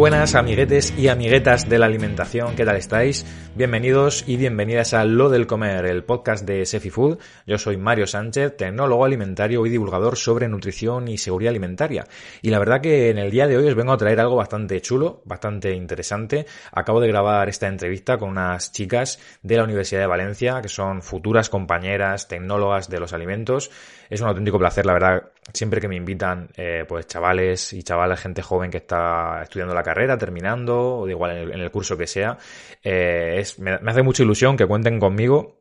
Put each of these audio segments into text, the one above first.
buenas amiguetes y amiguetas de la alimentación, ¿qué tal estáis? Bienvenidos y bienvenidas a Lo del Comer, el podcast de Sefi Food. Yo soy Mario Sánchez, tecnólogo alimentario y divulgador sobre nutrición y seguridad alimentaria. Y la verdad que en el día de hoy os vengo a traer algo bastante chulo, bastante interesante. Acabo de grabar esta entrevista con unas chicas de la Universidad de Valencia, que son futuras compañeras tecnólogas de los alimentos. Es un auténtico placer, la verdad, siempre que me invitan, eh, pues chavales y chavalas, gente joven que está estudiando la carrera, terminando, o de igual en el, curso que sea, eh, es, me, hace mucha ilusión que cuenten conmigo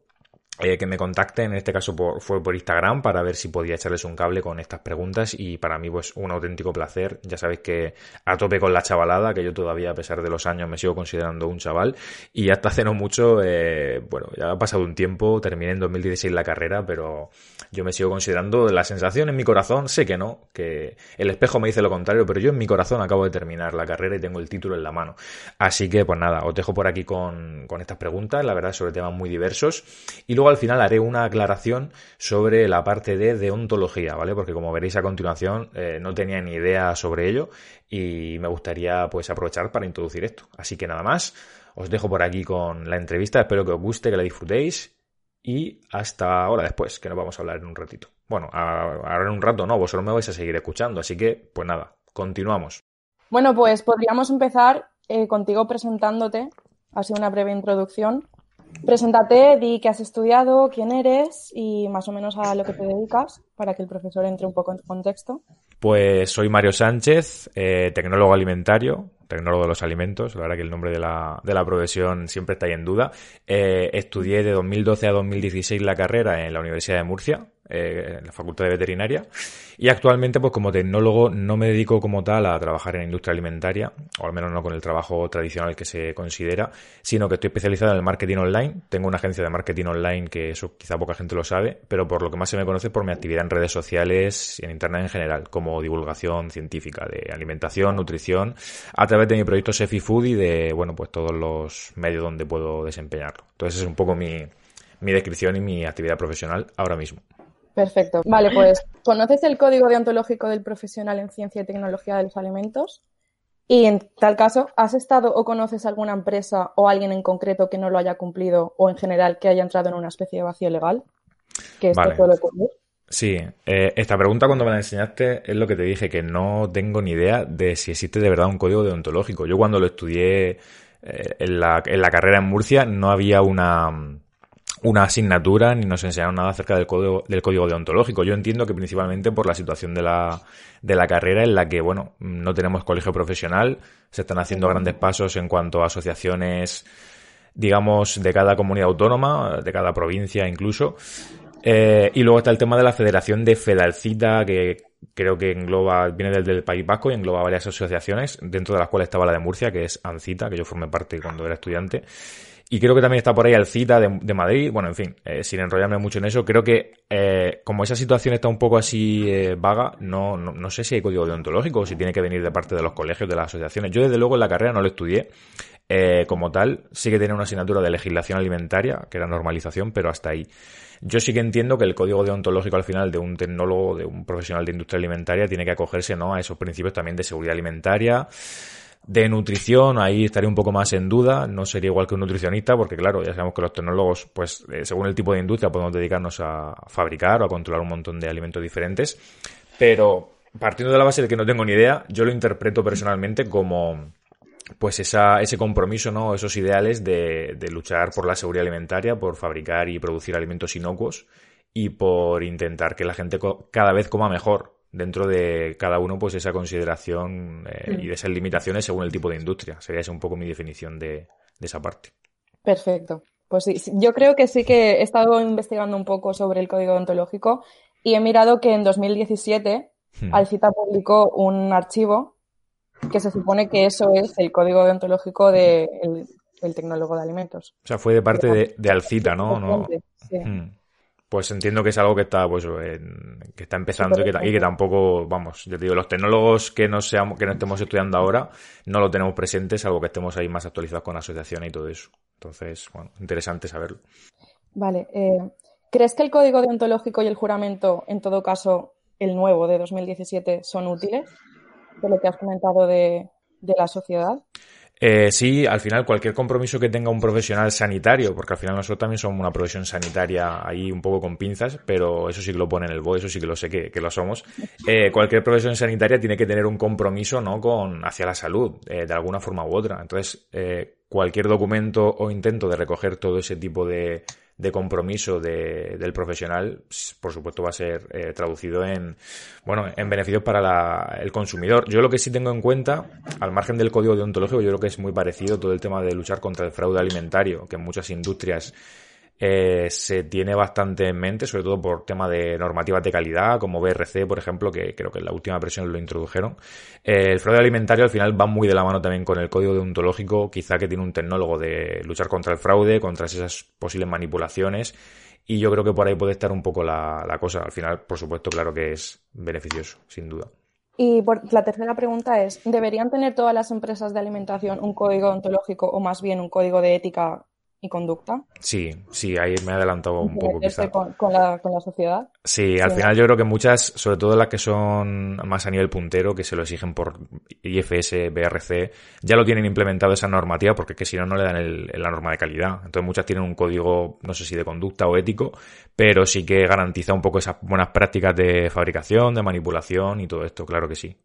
eh, que me contacten, en este caso por, fue por Instagram, para ver si podía echarles un cable con estas preguntas y para mí pues un auténtico placer. Ya sabéis que a tope con la chavalada, que yo todavía a pesar de los años me sigo considerando un chaval y hasta hace no mucho, eh, bueno, ya ha pasado un tiempo, terminé en 2016 la carrera, pero yo me sigo considerando la sensación en mi corazón, sé que no, que el espejo me dice lo contrario, pero yo en mi corazón acabo de terminar la carrera y tengo el título en la mano. Así que pues nada, os dejo por aquí con, con estas preguntas, la verdad sobre temas muy diversos y luego al final haré una aclaración sobre la parte de deontología, ¿vale? Porque como veréis a continuación, eh, no tenía ni idea sobre ello y me gustaría pues aprovechar para introducir esto. Así que nada más, os dejo por aquí con la entrevista, espero que os guste, que la disfrutéis y hasta ahora después, que nos vamos a hablar en un ratito. Bueno, ahora en un rato no, vosotros me vais a seguir escuchando, así que pues nada, continuamos. Bueno, pues podríamos empezar eh, contigo presentándote, sido una breve introducción. Preséntate, di qué has estudiado, quién eres y más o menos a lo que te dedicas para que el profesor entre un poco en contexto. Pues soy Mario Sánchez, eh, tecnólogo alimentario, tecnólogo de los alimentos, la verdad que el nombre de la, de la profesión siempre está ahí en duda. Eh, estudié de 2012 a 2016 la carrera en la Universidad de Murcia, eh, en la Facultad de Veterinaria, y actualmente pues como tecnólogo no me dedico como tal a trabajar en la industria alimentaria, o al menos no con el trabajo tradicional que se considera, sino que estoy especializado en el marketing online. Tengo una agencia de marketing online que eso quizá poca gente lo sabe, pero por lo que más se me conoce es por mi actividad en redes sociales y en internet en general, como divulgación científica de alimentación, nutrición, a través de mi proyecto Sefi Food y de, bueno, pues todos los medios donde puedo desempeñarlo. Entonces es un poco mi, mi descripción y mi actividad profesional ahora mismo. Perfecto. Vale, pues ¿conoces el código deontológico del profesional en ciencia y tecnología de los alimentos? Y en tal caso, ¿has estado o conoces alguna empresa o alguien en concreto que no lo haya cumplido o en general que haya entrado en una especie de vacío legal? Que esto Vale. puede ocurrir. Sí, eh, esta pregunta cuando me la enseñaste es lo que te dije, que no tengo ni idea de si existe de verdad un código deontológico. Yo cuando lo estudié eh, en, la, en la carrera en Murcia no había una, una asignatura ni nos enseñaron nada acerca del código, del código deontológico. Yo entiendo que principalmente por la situación de la, de la carrera en la que, bueno, no tenemos colegio profesional, se están haciendo grandes pasos en cuanto a asociaciones, digamos, de cada comunidad autónoma, de cada provincia incluso. Eh, y luego está el tema de la Federación de Fedalcita, que creo que engloba, viene del, del País Vasco y engloba varias asociaciones, dentro de las cuales estaba la de Murcia, que es ANCITA, que yo formé parte cuando era estudiante. Y creo que también está por ahí Alcita de, de Madrid. Bueno, en fin, eh, sin enrollarme mucho en eso, creo que eh, como esa situación está un poco así eh, vaga, no, no, no sé si hay código deontológico o si tiene que venir de parte de los colegios, de las asociaciones. Yo desde luego en la carrera no lo estudié eh, como tal. Sí que tenía una asignatura de legislación alimentaria, que era normalización, pero hasta ahí. Yo sí que entiendo que el código deontológico al final de un tecnólogo, de un profesional de industria alimentaria, tiene que acogerse ¿no? a esos principios también de seguridad alimentaria, de nutrición, ahí estaría un poco más en duda, no sería igual que un nutricionista, porque claro, ya sabemos que los tecnólogos, pues eh, según el tipo de industria, podemos dedicarnos a fabricar o a controlar un montón de alimentos diferentes, pero partiendo de la base de que no tengo ni idea, yo lo interpreto personalmente como pues esa, ese compromiso, ¿no? Esos ideales de, de luchar por la seguridad alimentaria, por fabricar y producir alimentos inocuos y por intentar que la gente cada vez coma mejor dentro de cada uno pues esa consideración eh, y de esas limitaciones según el tipo de industria. Sería esa un poco mi definición de, de esa parte. Perfecto. Pues sí, yo creo que sí que he estado investigando un poco sobre el código ontológico Y he mirado que en 2017 Hmm. Alcita publicó un archivo que se supone que eso es el código deontológico del del tecnólogo de alimentos. O sea, fue de parte de, de Alcita, ¿no? no Sí. Hmm. Pues entiendo que es algo que está, pues, en- que está empezando y que, ta- y que tampoco, vamos, ya te digo, los tecnólogos que no seamos, que no estemos estudiando ahora, no lo tenemos presente, salvo que estemos ahí más actualizados con asociaciones y todo eso. Entonces, bueno, interesante saberlo. Vale. eh, ¿Crees que el código deontológico y el juramento, en todo caso, el nuevo de 2017, son útiles? De lo que has comentado de, de la sociedad. Eh, sí, al final cualquier compromiso que tenga un profesional sanitario, porque al final nosotros también somos una profesión sanitaria ahí un poco con pinzas, pero eso sí que lo pone en el BOE, eso sí que lo sé que, que lo somos. Eh, cualquier profesión sanitaria tiene que tener un compromiso, ¿no? Con, hacia la salud, eh, de alguna forma u otra. Entonces, eh, cualquier documento o intento de recoger todo ese tipo de, de compromiso de- del profesional, s- por supuesto va a ser eh, traducido en, bueno, en beneficios para la- el consumidor. Yo lo que sí tengo en cuenta, al margen del código deontológico, yo creo que es muy parecido todo el tema de luchar contra el fraude alimentario, que en muchas industrias eh, se tiene bastante en mente, sobre todo por tema de normativas de calidad, como BRC, por ejemplo, que creo que en la última versión lo introdujeron. Eh, el fraude alimentario al final va muy de la mano también con el código deontológico, quizá que tiene un tecnólogo de luchar contra el fraude, contra esas posibles manipulaciones. Y yo creo que por ahí puede estar un poco la, la cosa. Al final, por supuesto, claro que es beneficioso, sin duda. Y por- la tercera pregunta es, ¿deberían tener todas las empresas de alimentación un código ontológico o más bien un código de ética y conducta? Sí, sí, ahí me he adelantado un poco Meterse quizá. con, con la, con la sociedad. Sí, al Sí. final yo creo que muchas, sobre todo las que son más a nivel puntero, que se lo exigen por IFS, BRC, ya lo tienen implementado esa normativa porque es que si no, no le dan el- la norma de calidad. Entonces muchas tienen un código, no sé si de conducta o ético, pero sí que garantiza un poco esas buenas prácticas de fabricación, de manipulación y todo esto, claro que sí.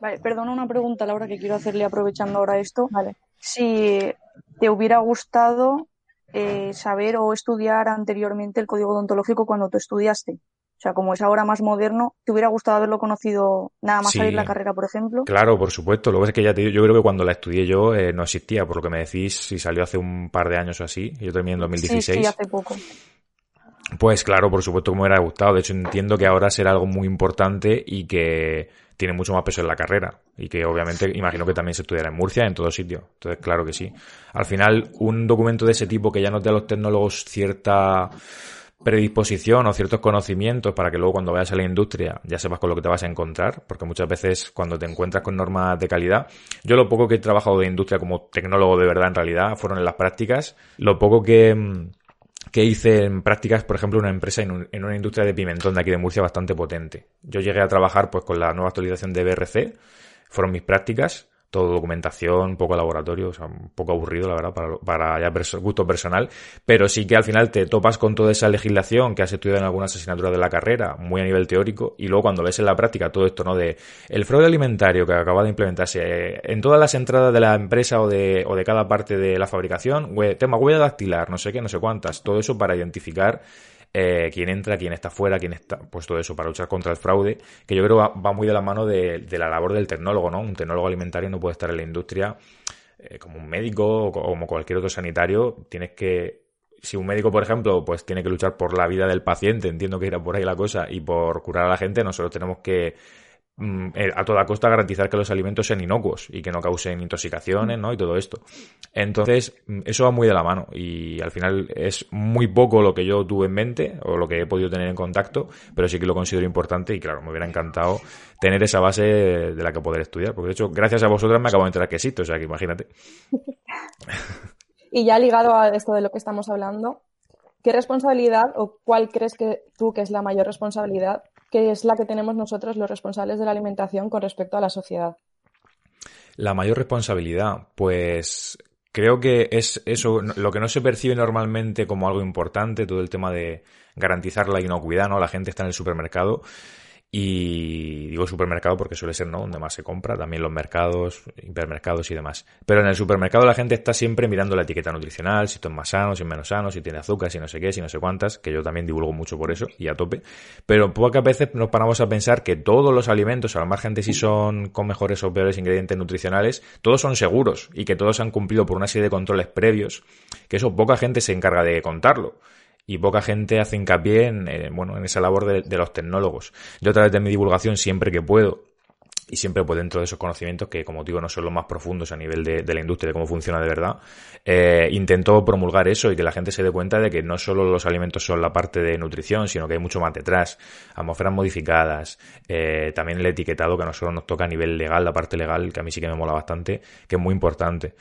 Vale, perdona una pregunta, Laura, que quiero hacerle aprovechando ahora esto. Vale. Si te hubiera gustado eh, saber o estudiar anteriormente el código odontológico cuando tú estudiaste. O sea, como es ahora más moderno, ¿te hubiera gustado haberlo conocido nada más Sí. salir la carrera, por ejemplo? Claro, por supuesto. Lo que pasa es que ya te digo, yo creo que cuando la estudié yo eh, no existía, por lo que me decís, si salió hace un par de años o así. Yo terminé en 2016. Sí, sí, hace poco. Pues claro, por supuesto que me hubiera gustado. De hecho, entiendo que ahora será algo muy importante y que tiene mucho más peso en la carrera. Y que obviamente imagino que también se estudiará en Murcia, en todo sitio. Entonces, claro que sí. Al final, un documento de ese tipo que ya nos dé a los tecnólogos cierta predisposición o ciertos conocimientos para que luego cuando vayas a la industria ya sepas con lo que te vas a encontrar, porque muchas veces cuando te encuentras con normas de calidad, yo lo poco que he trabajado de industria como tecnólogo de verdad en realidad fueron en las prácticas, lo poco que, mm, que hice en prácticas, por ejemplo, una empresa en, en una industria de pimentón de aquí de Murcia bastante potente. Yo llegué a trabajar pues con la nueva actualización de BRC, fueron mis prácticas, todo documentación, poco laboratorio, o sea, un poco aburrido, la verdad, para, para ya gusto personal, pero sí que al final te topas con toda esa legislación que has estudiado en algunas asignaturas de la carrera, muy a nivel teórico, y luego cuando ves en la práctica todo esto, ¿no? De el fraude alimentario que acaba de implementarse eh, en todas las entradas de la empresa o de, o de cada parte de la fabricación, tema huella dactilar, no sé qué, no sé cuántas, todo eso para identificar eh, quién entra, quién está fuera, quién está, pues todo eso para luchar contra el fraude, que yo creo va, va muy de la mano de, de la labor del tecnólogo, ¿no? Un tecnólogo alimentario no puede estar en la industria eh, como un médico o co- como cualquier otro sanitario, tienes que si un médico, por ejemplo, pues tiene que luchar por la vida del paciente, entiendo que irá por ahí la cosa, y por curar a la gente, nosotros tenemos que a toda costa garantizar que los alimentos sean inocuos y que no causen intoxicaciones, ¿no? Y todo esto. Entonces, mm, eso va muy de la mano y al final es muy poco lo que yo tuve en mente o lo que he podido tener en contacto, pero sí que lo considero importante y claro, me hubiera encantado tener esa base de la que poder estudiar, porque de hecho, gracias a vosotras me acabo de enterar que existe, o sea que imagínate. Y ya ligado a esto de lo que estamos hablando, ¿qué responsabilidad o cuál crees que tú que es la mayor responsabilidad que es la que tenemos nosotros los responsables de la alimentación con respecto a la sociedad? La mayor responsabilidad, pues creo que es eso, lo que no se percibe normalmente como algo importante, todo el tema de garantizar la inocuidad, ¿no? La gente está en el supermercado y digo supermercado porque suele ser, ¿no? Donde más se compra, también los mercados, hipermercados y demás. Pero en el supermercado la gente está siempre mirando la etiqueta nutricional, si esto es más sano, si es menos sano, si tiene azúcar, si no sé qué, si no sé cuántas, que yo también divulgo mucho por eso y a tope. Pero pocas veces nos paramos a pensar que todos los alimentos, al margen de si son con mejores o peores ingredientes nutricionales, todos son seguros y que todos han cumplido por una serie de controles previos, que eso poca gente se encarga de contarlo. Y poca gente hace hincapié en, eh, bueno, en esa labor de, los tecnólogos. Yo a través de mi divulgación siempre que puedo y siempre pues dentro de esos conocimientos que como digo no son los más profundos a nivel de, la industria de cómo funciona de verdad eh, intento promulgar eso y que la gente se dé cuenta de que no solo los alimentos son la parte de nutrición sino que hay mucho más detrás atmósferas modificadas eh, también el etiquetado que a nosotros nos toca a nivel legal la parte legal que a mí sí que me mola bastante que es muy importante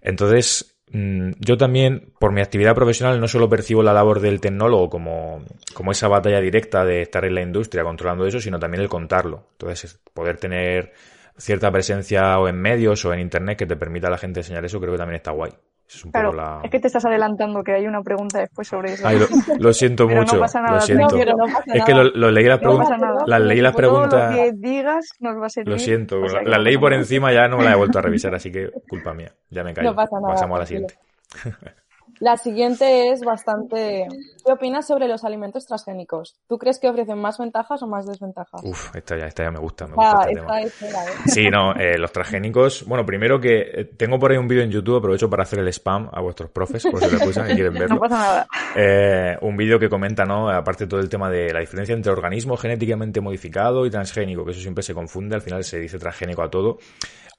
entonces yo también, por mi actividad profesional, no solo percibo la labor del tecnólogo como, como esa batalla directa de estar en la industria controlando eso, sino también el contarlo. Entonces, poder tener cierta presencia o en medios o en internet que te permita a la gente enseñar eso, creo que también está guay. Es, un Claro, la... es que te estás adelantando que hay una pregunta después sobre eso. Ay, lo, lo siento Pero no mucho, pasa nada, lo no, siento. pero no pasa es que lo, lo leí las No preguntas, las leí las preguntas, lo que digas nos va a servir. lo siento, o sea la- no leí por encima ya no me las he vuelto a revisar, así que culpa mía, ya me callo. No pasa nada, Pasamos a la siguiente. La siguiente es bastante... ¿Qué opinas sobre los alimentos transgénicos? ¿Tú crees que ofrecen más ventajas o más desventajas? Uf, esta ya, esta ya me gusta, me gusta Ah, este esta ¿eh? Sí, no, eh, los transgénicos. Bueno, primero que eh, tengo por ahí un vídeo en YouTube, aprovecho para hacer el spam a vuestros profes, por si lo escuchan y quieren verlo. No pasa nada. Eh, un vídeo que comenta, ¿no? Aparte todo el tema de la diferencia entre organismo genéticamente modificado y transgénico, que eso siempre se confunde, al final se dice transgénico a todo.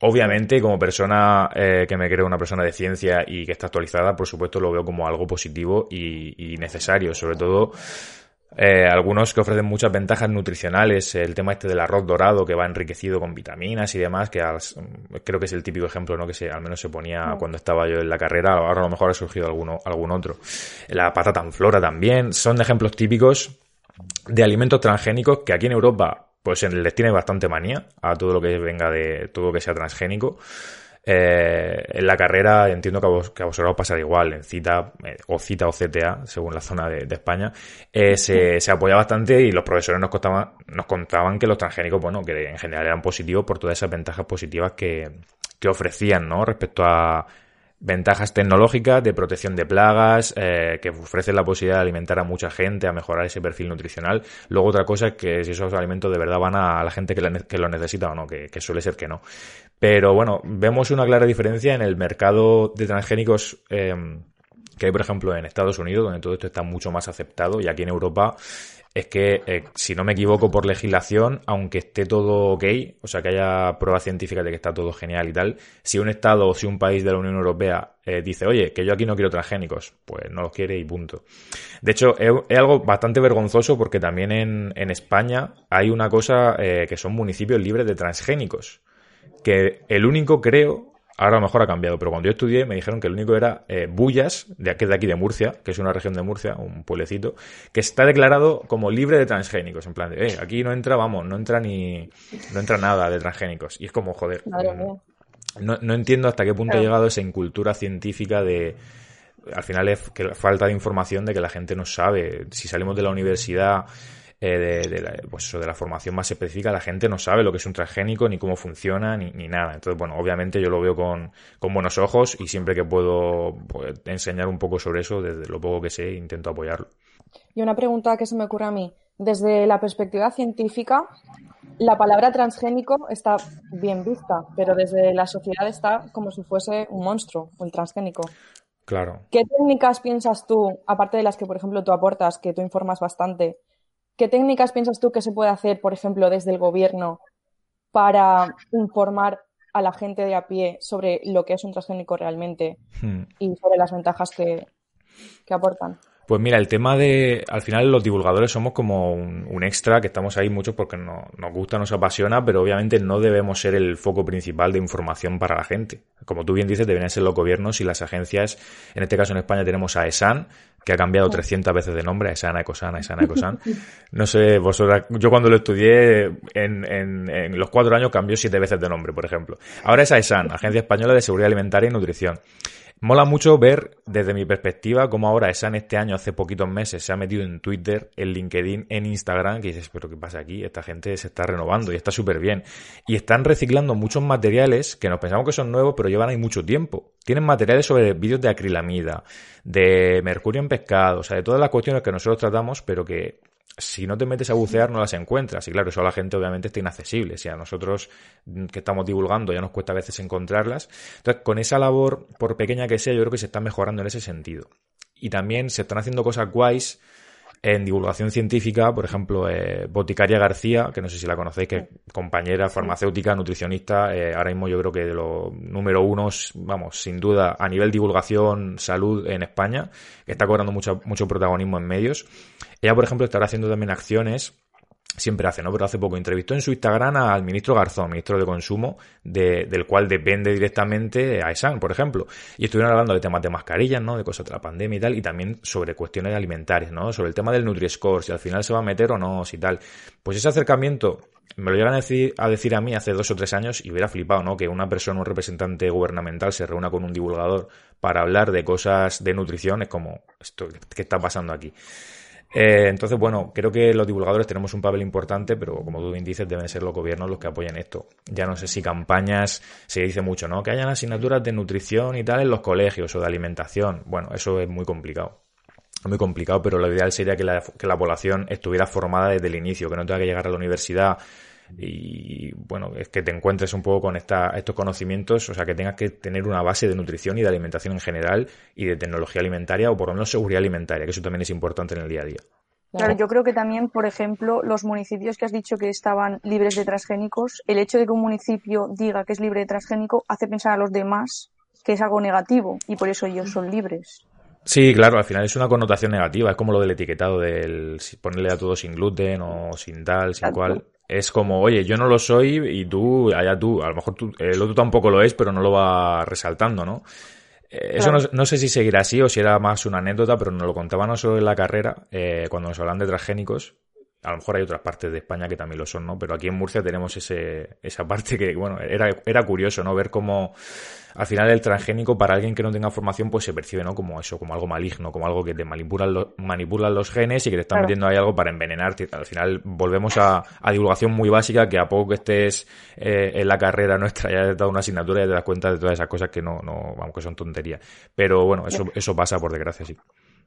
Obviamente, como persona eh, que me creo una persona de ciencia y que está actualizada, por supuesto lo veo como algo positivo y, y necesario, sobre todo eh, algunos que ofrecen muchas ventajas nutricionales, el tema este del arroz dorado que va enriquecido con vitaminas y demás, que as- creo que es el típico ejemplo, ¿no? Que se, al menos se ponía cuando estaba yo en la carrera, ahora a lo mejor ha surgido alguno, algún otro. La patata en flora también, son ejemplos típicos de alimentos transgénicos que aquí en Europa pues les tiene bastante manía a todo lo que venga de todo lo que sea transgénico. Eh, en la carrera entiendo que a, vos, que a vosotros os pasará igual, en cita eh, o cita o CTA, según la zona de, de España, eh, se, se apoya bastante y los profesores nos contaban, nos contaban que los transgénicos, bueno, que en general eran positivos por todas esas ventajas positivas que, que ofrecían, ¿no? Respecto a ventajas tecnológicas de protección de plagas, eh, que ofrecen la posibilidad de alimentar a mucha gente, a mejorar ese perfil nutricional. Luego otra cosa es que si esos alimentos de verdad van a la gente que, los necesita o no, que, que suele ser que no. Pero bueno, vemos una clara diferencia en el mercado de transgénicos eh, que hay, por ejemplo, en Estados Unidos, donde todo esto está mucho más aceptado, y aquí en Europa es que, eh, si no me equivoco por legislación, aunque esté todo ok, o sea, que haya pruebas científicas de que está todo genial y tal, si un Estado o si un país de la Unión Europea eh, dice, oye, que yo aquí no quiero transgénicos, pues no los quiere y punto. De hecho, es, algo bastante vergonzoso porque también en, en España hay una cosa eh, que son municipios libres de transgénicos que el único creo, ahora a lo mejor ha cambiado, pero cuando yo estudié me dijeron que el único era eh, Bullas, de aquí, de aquí de Murcia, que es una región de Murcia, un pueblecito, que está declarado como libre de transgénicos, en plan de, eh, aquí no entra, vamos, no entra ni, no entra nada de transgénicos. Y es como, joder, mm, no, no entiendo hasta qué punto Claro. ha llegado esa incultura científica de... Al final es que falta de información de que la gente no sabe. Si salimos de la universidad, eh, de, de la, pues eso, de la formación más específica, la gente no sabe lo que es un transgénico, ni cómo funciona, ni, ni nada. Entonces, bueno, obviamente yo lo veo con, con buenos ojos y siempre que puedo pues, enseñar un poco sobre eso, desde lo poco que sé, intento apoyarlo. Y una pregunta que se me ocurre a mí. Desde la perspectiva científica, la palabra transgénico está bien vista, pero desde la sociedad está como si fuese un monstruo, el transgénico. Claro. ¿Qué técnicas piensas tú, aparte de las que, por ejemplo, tú aportas, que tú informas bastante, qué técnicas piensas tú que se puede hacer, por ejemplo, desde el gobierno para informar a la gente de a pie sobre lo que es un transgénico realmente Hmm. y sobre las ventajas que, que aportan? Pues mira, el tema de, al final los divulgadores somos como un, un extra, que estamos ahí muchos porque no- nos gusta, nos apasiona, pero obviamente no debemos ser el foco principal de información para la gente. Como tú bien dices, deberían ser los gobiernos y las agencias, en este caso en España tenemos a ESAN, que ha cambiado 300 veces de nombre, a ESAN, a ECOSAN, a ESAN, a ECOSAN. No sé, vosotras, yo cuando lo estudié, en, en- en los cuatro años cambió siete veces de nombre, por ejemplo. Ahora es AESAN, Agencia Española de Seguridad Alimentaria y Nutrición. Mola mucho ver, desde mi perspectiva, cómo ahora ESAN este año, hace poquitos meses, se ha metido en Twitter, en LinkedIn, en Instagram, que dices, pero ¿qué pasa aquí? Esta gente se está renovando y está súper bien. Y están reciclando muchos materiales que nos pensamos que son nuevos, pero llevan ahí mucho tiempo. Tienen materiales sobre vídeos de acrilamida, de mercurio en pescado, o sea, de todas las cuestiones que nosotros tratamos, pero que si no te metes a bucear no las encuentras. Y claro, eso a la gente obviamente está inaccesible. Si a nosotros mm, que estamos divulgando ya nos cuesta a veces encontrarlas. Entonces, con esa labor, por pequeña que sea, yo creo que se está mejorando en ese sentido. y también se están haciendo cosas guays en divulgación científica, por ejemplo, eh, Boticaria García, que no sé si la conocéis, que es compañera farmacéutica, nutricionista, eh, ahora mismo yo creo que de los número unos, vamos, sin duda, a nivel divulgación, salud en España, que está cobrando mucho, mucho protagonismo en medios. Ella, por ejemplo, estará haciendo también acciones siempre hace, ¿no? Pero hace poco entrevistó en su Instagram al ministro Garzón, ministro de Consumo, de, del cual depende directamente a ESAN, por ejemplo. Y estuvieron hablando de temas de mascarillas, ¿no? De cosas de la pandemia y tal, y también sobre cuestiones alimentarias, ¿no? Sobre el tema del Nutri-Score, si al final se va a meter o no, si tal. Pues ese acercamiento me lo llegan a decir, a decir a mí hace dos o tres años y hubiera flipado, ¿no? Que una persona, un representante gubernamental se reúna con un divulgador para hablar de cosas de nutrición, es como, esto, ¿qué está pasando aquí? Eh, entonces, bueno, creo que los divulgadores tenemos un papel importante, pero como tú bien dices, deben ser los gobiernos los que apoyen esto. Ya no sé si campañas, se dice mucho, ¿no? Que hayan asignaturas de nutrición y tal en los colegios o de alimentación. Bueno, eso es muy complicado. Muy complicado, pero lo ideal sería que la población estuviera formada desde el inicio, que no tenga que llegar a la universidad y bueno, es que te encuentres un poco con esta, estos conocimientos, o sea, que tengas que tener una base de nutrición y de alimentación en general y de tecnología alimentaria o por lo menos seguridad alimentaria, que eso también es importante en el día a día. Claro, yo creo que también, por ejemplo, los municipios que has dicho que estaban libres de transgénicos, el hecho de que un municipio diga que es libre de transgénico hace pensar a los demás que es algo negativo y por eso ellos son libres. Sí, claro, al final es una connotación negativa, es como lo del etiquetado del ponerle a todo sin gluten o sin tal, sin cual es como, oye, yo no lo soy y tú, allá tú, a lo mejor tú, el otro tampoco lo es, pero no lo va resaltando, ¿no? Eh, eso no, sé si seguirá así o si era más una anécdota, pero nos lo contaban no solo en la carrera, eh, cuando nos hablan de transgénicos. A lo mejor hay otras partes de España que también lo son, ¿no? Pero aquí en Murcia tenemos ese, esa parte que, bueno, era, era curioso, ¿no? Ver cómo al final el transgénico para alguien que no tenga formación pues se percibe no como eso, como algo maligno, como algo que te manipulan, los, manipulan los genes y que te están metiendo ahí algo para envenenarte. Al final volvemos a, divulgación muy básica que a poco que estés eh, en la carrera nuestra ya te dado una asignatura y te das cuenta de todas esas cosas que no, no aunque son tonterías. Pero bueno, eso, eso pasa por desgracia, sí.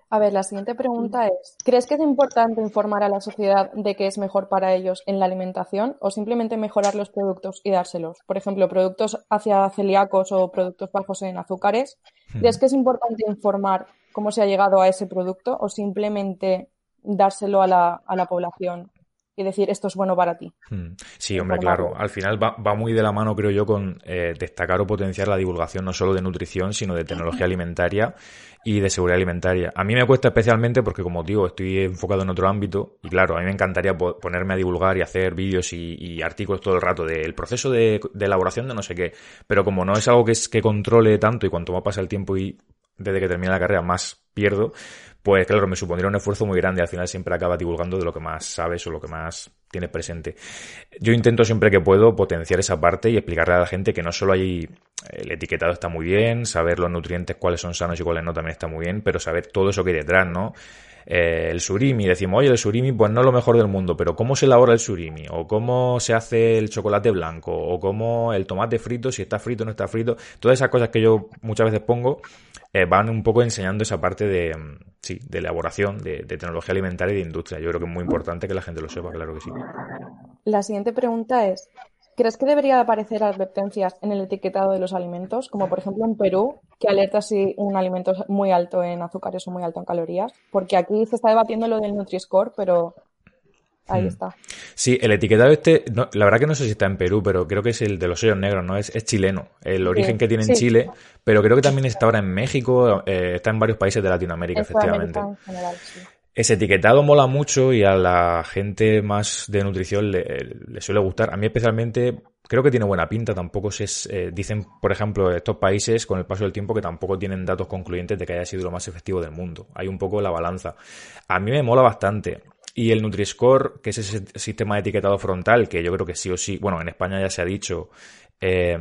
A ver, la siguiente pregunta es, ¿crees que es importante informar a la sociedad de qué es mejor para ellos en la alimentación o simplemente mejorar los productos y dárselos? Por ejemplo, productos hacia celíacos o productos bajos en azúcares. ¿Crees que es importante informar cómo se ha llegado a ese producto o simplemente dárselo a la, a la población y decir esto es bueno para ti. Hmm. Sí, hombre, claro. Al final va, va, muy de la mano, creo yo, con eh, destacar o potenciar la divulgación no solo de nutrición, sino de tecnología alimentaria y de seguridad alimentaria. A mí me cuesta especialmente porque, como digo, estoy enfocado en otro ámbito y, claro, a mí me encantaría ponerme a divulgar y hacer vídeos y, artículos todo el rato del proceso de, elaboración de no sé qué. Pero como no es algo que, es, que controle tanto y cuanto más pasa el tiempo y desde que termina la carrera más pierdo, pues claro, me supondría un esfuerzo muy grande. Al final siempre acaba divulgando de lo que más sabes o lo que más tienes presente. Yo intento siempre que puedo potenciar esa parte y explicarle a la gente que no solo hay el etiquetado está muy bien, saber los nutrientes cuáles son sanos y cuáles no también está muy bien, pero saber todo eso que hay detrás, ¿no? Eh, el surimi, decimos, oye, el surimi pues no es lo mejor del mundo, pero ¿cómo se elabora el surimi? O cómo se hace el chocolate blanco, o cómo el tomate frito, si está frito o no está frito, todas esas cosas que yo muchas veces pongo eh, van un poco enseñando esa parte de, mm, sí, de elaboración, de, de tecnología alimentaria y de industria. Yo creo que es muy importante que la gente lo sepa, claro que sí. La siguiente pregunta es, ¿Crees que debería aparecer advertencias en el etiquetado de los alimentos, como por ejemplo en Perú, que alerta si un alimento es muy alto en azúcares o muy alto en calorías? Porque aquí se está debatiendo lo del Nutri-Score, pero ahí hmm. está. Sí, el etiquetado este, la verdad que no sé si está en Perú, pero creo que es el de los sellos negros, ¿no? Es, chileno, el origen que tiene en Chile, pero creo que también está ahora en México, eh, está en varios países de Latinoamérica, efectivamente. En general, sí. Ese etiquetado mola mucho y a la gente más de nutrición le, suele gustar. A mí especialmente creo que tiene buena pinta. Tampoco se eh, dicen, por ejemplo, estos países con el paso del tiempo que tampoco tienen datos concluyentes de que haya sido lo más efectivo del mundo. Hay un poco la balanza. A mí me mola bastante. Y el Nutri-Score, que es ese sistema de etiquetado frontal, que yo creo que sí o sí, bueno, en España ya se ha dicho, eh,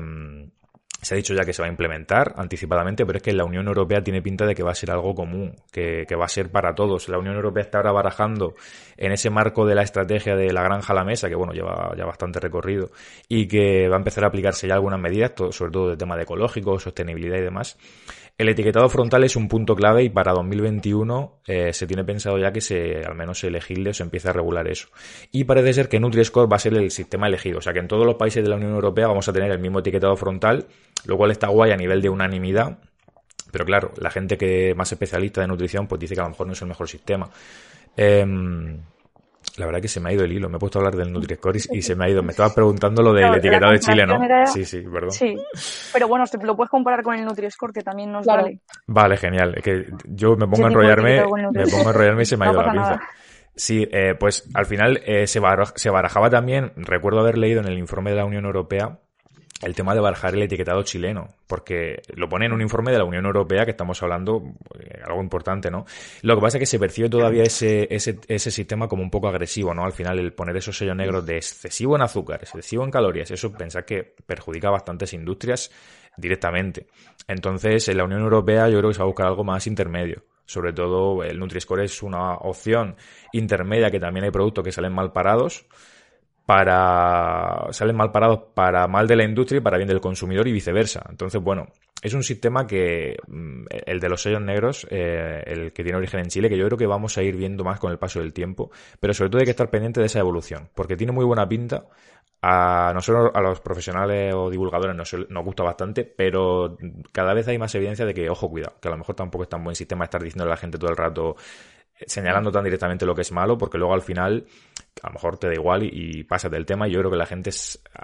se ha dicho ya que se va a implementar anticipadamente, pero es que la Unión Europea tiene pinta de que va a ser algo común, que, va a ser para todos. La Unión Europea está ahora barajando en ese marco de la estrategia de la granja a la mesa, que bueno, lleva ya bastante recorrido, y que va a empezar a aplicarse ya algunas medidas, sobre todo de tema de ecológico, sostenibilidad y demás. El etiquetado frontal es un punto clave y para 2021 eh, se tiene pensado ya que se, al menos se elegirle o se empiece a regular eso. Y parece ser que Nutri-Score va a ser el sistema elegido, o sea que en todos los países de la Unión Europea vamos a tener el mismo etiquetado frontal, lo cual está guay a nivel de unanimidad, Pero claro, la gente que más especialista de nutrición, pues dice que a lo mejor no es el mejor sistema. Em, la verdad que se me ha ido el hilo. Me he puesto a hablar del Nutri-Score y se me ha ido. Me estabas preguntando lo del No, la etiquetado de Chile, ¿no? era- Sí, sí, perdón. Sí, pero bueno, lo puedes comparar con el Nutri-Score, que también nos Claro. vale. Vale, genial. Es que yo me pongo a enrollarme, me pongo a enrollarme y se me ha No ido la pinza. nada. Sí, eh, pues al final eh, se barajaba también, recuerdo haber leído en el informe de la Unión Europea, el tema de barajar el etiquetado chileno, porque lo pone en un informe de la Unión Europea que estamos hablando, eh, algo importante, ¿no? Lo que pasa es que se percibe todavía ese, ese, ese sistema como un poco agresivo, ¿no? Al final el poner esos sellos negros de excesivo en azúcar, excesivo en calorías, eso pensar que perjudica a bastantes industrias directamente. Entonces, en la Unión Europea yo creo que se va a buscar algo más intermedio. Sobre todo el Nutri-Score es una opción intermedia que también hay productos que salen mal parados para salen mal parados para mal de la industria y para bien del consumidor y viceversa. Entonces, bueno, es un sistema que mm, el de los sellos negros, eh, el que tiene origen en Chile, que yo creo que vamos a ir viendo más con el paso del tiempo, pero sobre todo hay que estar pendiente de esa evolución, porque tiene muy buena pinta. A nosotros, a los profesionales o divulgadores, nos, nos gusta bastante, pero cada vez hay más evidencia de que, ojo, cuidado, que a lo mejor tampoco es tan buen sistema estar diciendo a la gente todo el rato señalando tan directamente lo que es malo, porque luego al final a lo mejor te da igual y, y pasas del tema. Y yo creo que la gente,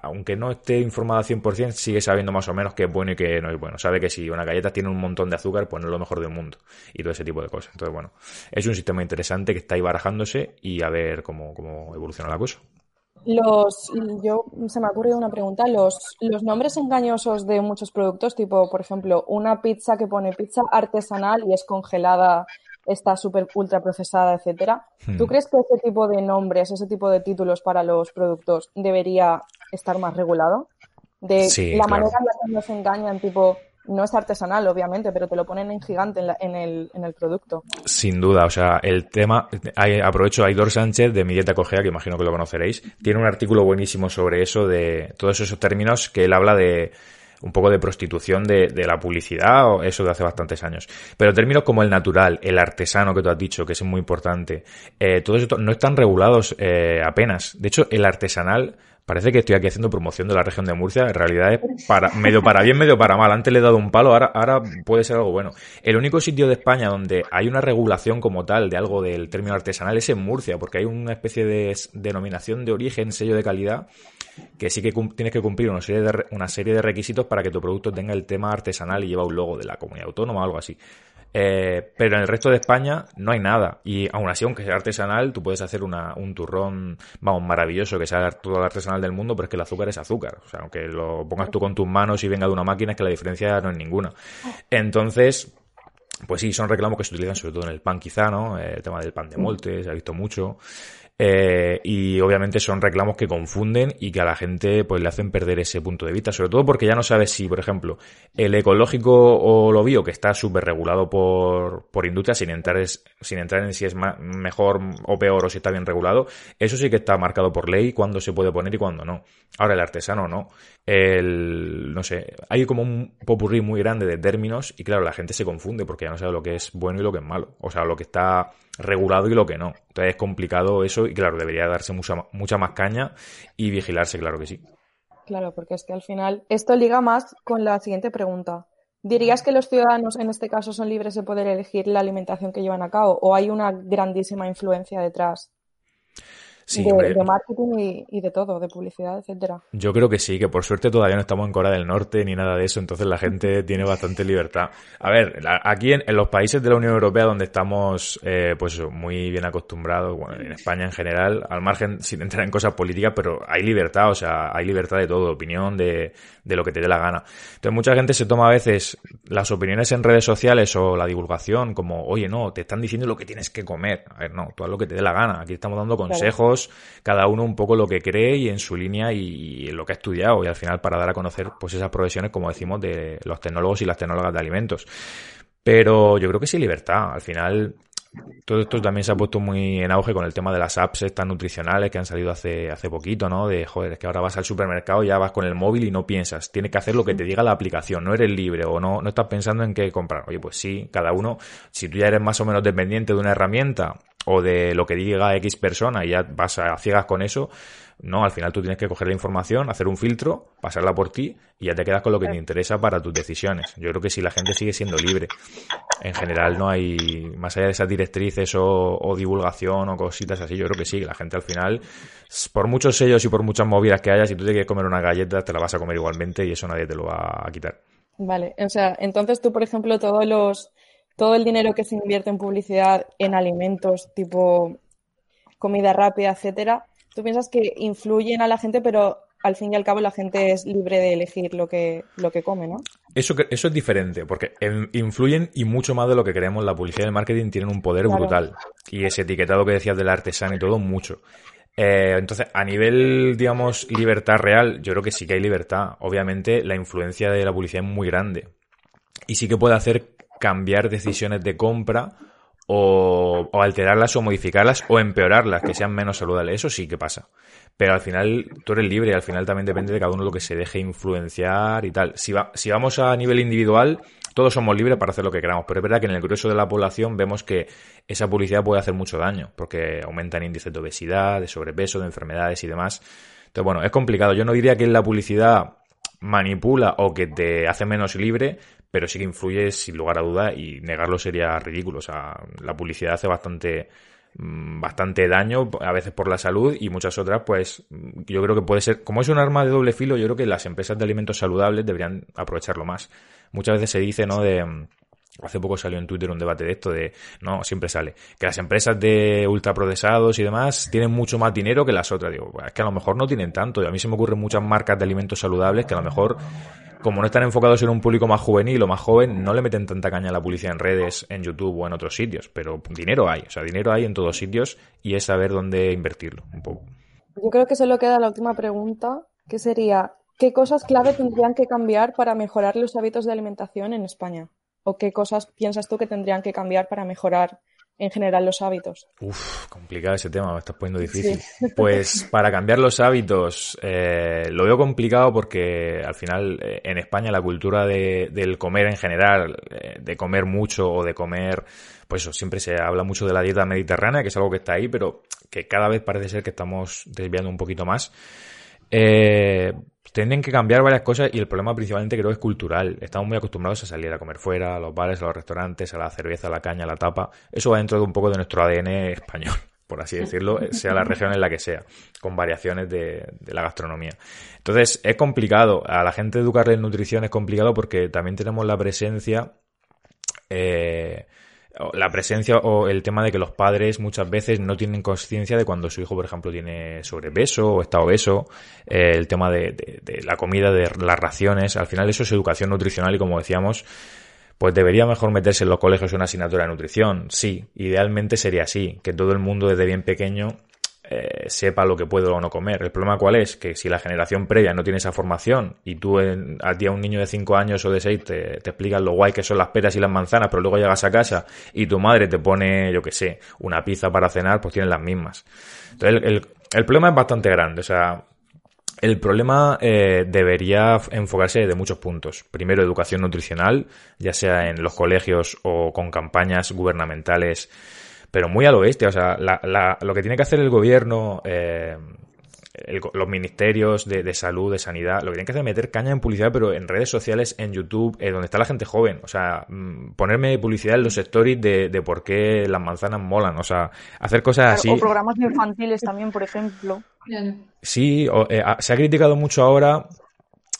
aunque no esté informada al 100%, sigue sabiendo más o menos qué es bueno y qué no es bueno. Sabe que si una galleta tiene un montón de azúcar, pues no es lo mejor del mundo. Y todo ese tipo de cosas. Entonces, bueno, es un sistema interesante que está ahí barajándose y a ver cómo, cómo evoluciona la cosa. Los, yo se me ha ocurrido una pregunta. Los, los nombres engañosos de muchos productos, tipo, por ejemplo, una pizza que pone pizza artesanal y es congelada, está súper ultra procesada, etcétera. Hmm. ¿Tú crees que ese tipo de nombres, ese tipo de títulos para los productos debería estar más regulado? De Sí, la claro. manera en la que nos engañan, tipo, no es artesanal, obviamente, pero te lo ponen en gigante en, la- en el, en el producto. Sin duda, o sea, el tema, hay- aprovecho Aidor Sánchez de Mi Dieta Cogea, que imagino que lo conoceréis, tiene un artículo buenísimo sobre eso, de todos esos términos que él habla de un poco de prostitución de, de la publicidad, o eso de hace bastantes años. Pero términos como el natural, el artesano que tú has dicho, que es muy importante, eh, todos estos no están regulados eh, apenas. De hecho, el artesanal, parece que estoy aquí haciendo promoción de la región de Murcia, en realidad es para, medio para bien, medio para mal. Antes le he dado un palo, ahora, ahora puede ser algo bueno. El único sitio de España donde hay una regulación como tal de algo del término artesanal es en Murcia, porque hay una especie de denominación de origen, sello de calidad, que sí que tienes que cumplir una serie, de, una serie de requisitos para que tu producto tenga el tema artesanal y lleva un logo de la comunidad autónoma o algo así. Eh, pero en el resto de España no hay nada. Y aún así, aunque sea artesanal, tú puedes hacer un turrón, vamos, maravilloso, que sea todo el artesanal del mundo, pero es que el azúcar es azúcar. O sea, aunque lo pongas tú con tus manos y venga de una máquina, es que la diferencia no es ninguna. Entonces, pues sí, son reclamos que se utilizan sobre todo en el pan quizá, ¿no? Eh, El tema del pan de molde, se ha visto mucho. Eh, y obviamente son reclamos que confunden y que a la gente pues le hacen perder ese punto de vista, sobre todo porque ya no sabes si, por ejemplo, el ecológico o lo bio, que está súper regulado por, por industria, sin entrar, es- sin entrar en si es mejor o peor o si está bien regulado, eso sí que está marcado por ley, cuándo se puede poner y cuándo no. Ahora, el artesano no. El, no sé, hay como un popurrí muy grande de términos y claro, la gente se confunde porque ya no sabe lo que es bueno y lo que es malo. O sea, lo que está regulado y lo que no. Entonces es complicado eso y claro, debería darse mucha, mucha más caña y vigilarse, claro que sí. Claro, porque es que al final esto liga más con la siguiente pregunta. ¿Dirías que los ciudadanos en este caso son libres de poder elegir la alimentación que llevan a cabo o hay una grandísima influencia detrás Sí, de, marketing y, y de todo, de publicidad, etcétera? Yo creo que sí, que por suerte todavía no estamos en Corea del Norte ni nada de eso, entonces la gente tiene bastante libertad. A ver, aquí en, en los países de la Unión Europea donde estamos eh, pues muy bien acostumbrados, bueno, en España en general, al margen sin entrar en cosas políticas, pero hay libertad, o sea, hay libertad de todo, de opinión, de, de lo que te dé la gana. Entonces mucha gente se toma a veces las opiniones en redes sociales o la divulgación como, oye, no, te están diciendo lo que tienes que comer. A ver, no, tú haz lo que te dé la gana. Aquí estamos dando consejos, cada uno un poco lo que cree y en su línea y, en lo que ha estudiado y al final para dar a conocer pues esas profesiones, como decimos, de los tecnólogos y las tecnólogas de alimentos. Pero yo creo que sí libertad. Al final, todo esto también se ha puesto muy en auge con el tema de las apps estas nutricionales que han salido hace, hace poquito, ¿no? De, joder, es que ahora vas al supermercado, ya vas con el móvil y no piensas. Tienes que hacer lo que te diga la aplicación, no eres libre o no, no estás pensando en qué comprar. Oye, pues sí, cada uno, si tú ya eres más o menos dependiente de una herramienta o de lo que diga X persona y ya vas a ciegas con eso, no, al final tú tienes que coger la información, hacer un filtro, pasarla por ti y ya te quedas con lo que te interesa para tus decisiones. Yo creo que si la gente sigue siendo libre, en general no hay, más allá de esas directrices o, divulgación o cositas así, yo creo que sí, la gente al final, por muchos sellos y por muchas movidas que haya, si tú te quieres comer una galleta, te la vas a comer igualmente y eso nadie te lo va a quitar. Vale, o sea, entonces tú, por ejemplo, todos los, todo el dinero que se invierte en publicidad en alimentos tipo comida rápida, etcétera, tú piensas que influyen a la gente, pero al fin y al cabo la gente es libre de elegir lo que, lo que come, ¿no? Eso, eso es diferente, porque influyen y mucho más de lo que creemos. La publicidad y el marketing tienen un poder brutal. Y ese etiquetado que decías del artesano y todo, mucho. Eh, entonces, a nivel, digamos, libertad real, yo creo que sí que hay libertad. Obviamente, la influencia de la publicidad es muy grande. Y sí que puede hacer cambiar decisiones de compra o, alterarlas o modificarlas o empeorarlas, que sean menos saludables. Eso sí que pasa. Pero al final tú eres libre y al final también depende de cada uno lo que se deje influenciar y tal. Si, va, si vamos a nivel individual, todos somos libres para hacer lo que queramos, pero es verdad que en el grueso de la población vemos que esa publicidad puede hacer mucho daño, porque aumenta el índice de obesidad, de sobrepeso, de enfermedades y demás. Entonces, bueno, es complicado. Yo no diría que la publicidad manipula o que te hace menos libre, pero sí que influye sin lugar a duda y negarlo sería ridículo. O sea, la publicidad hace bastante mm, bastante daño, a veces por la salud y muchas otras, pues yo creo que puede ser, como es un arma de doble filo, yo creo que las empresas de alimentos saludables deberían aprovecharlo más. Muchas veces se dice, ¿no? De, hace poco salió en Twitter un debate de esto, de, no, siempre sale, que las empresas de ultraprocesados y demás tienen mucho más dinero que las otras. Digo, es que a lo mejor no tienen tanto. Y a mí se me ocurren muchas marcas de alimentos saludables que a lo mejor como no están enfocados en un público más juvenil o más joven, no le meten tanta caña a la publicidad en redes, en YouTube o en otros sitios. Pero dinero hay, o sea, dinero hay en todos sitios y es saber dónde invertirlo un poco. Yo creo que solo queda la última pregunta, que sería, ¿qué cosas clave tendrían que cambiar para mejorar los hábitos de alimentación en España? ¿O qué cosas piensas tú que tendrían que cambiar para mejorar en general los hábitos? Uf, complicado ese tema, me estás poniendo difícil. Pues para cambiar los hábitos, eh, lo veo complicado porque al final eh, en España la cultura de, del comer en general, eh, de comer mucho o de comer, pues eso, siempre se habla mucho de la dieta mediterránea, que es algo que está ahí, pero que cada vez parece ser que estamos desviando un poquito más. Eh, tienen que cambiar varias cosas y el problema principalmente creo es cultural. Estamos muy acostumbrados a salir a comer fuera, a los bares, a los restaurantes, a la cerveza, a la caña, a la tapa. Eso va dentro de un poco de nuestro ADN español, por así decirlo, sea la región en la que sea, con variaciones de, de la gastronomía. Entonces es complicado. A la gente educarle en nutrición es complicado porque también tenemos la presencia... Eh, la presencia o el tema de que los padres muchas veces no tienen conciencia de cuando su hijo, por ejemplo, tiene sobrepeso o está obeso, eh, el tema de, de, la comida, de las raciones, al final eso es educación nutricional y como decíamos, pues debería mejor meterse en los colegios una asignatura de nutrición. Sí, idealmente sería así, que todo el mundo desde bien pequeño eh, sepa lo que puede o no comer. El problema cuál es, que si la generación previa no tiene esa formación y tú a ti un niño de 5 años o de 6 te, te explicas lo guay que son las peras y las manzanas, pero luego llegas a casa y tu madre te pone, yo que sé, una pizza para cenar, pues tienes las mismas. Entonces el, el, problema es bastante grande, o sea, el problema eh, debería enfocarse de muchos puntos. Primero, educación nutricional, ya sea en los colegios o con campañas gubernamentales pero muy al oeste. O sea, la, la, lo que tiene que hacer el gobierno, eh, el, los ministerios de, de, salud, de sanidad, lo que tienen que hacer es meter caña en publicidad, pero en redes sociales, en YouTube, eh, donde está la gente joven. O sea, mm, ponerme publicidad en los stories de, de por qué las manzanas molan. O sea, hacer cosas así. O programas infantiles también, por ejemplo. Sí, o, eh, se ha criticado mucho ahora